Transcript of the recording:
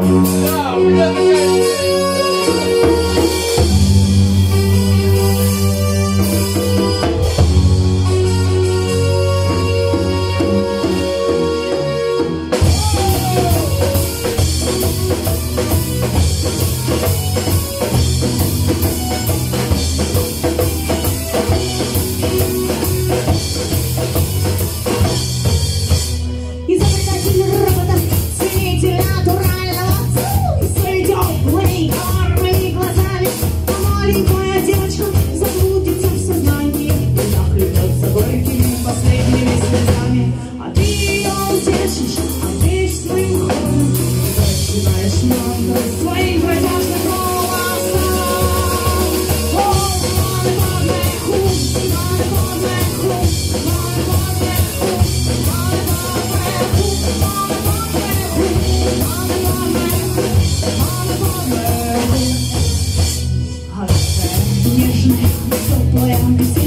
Oh, Зачинаешь мантры своим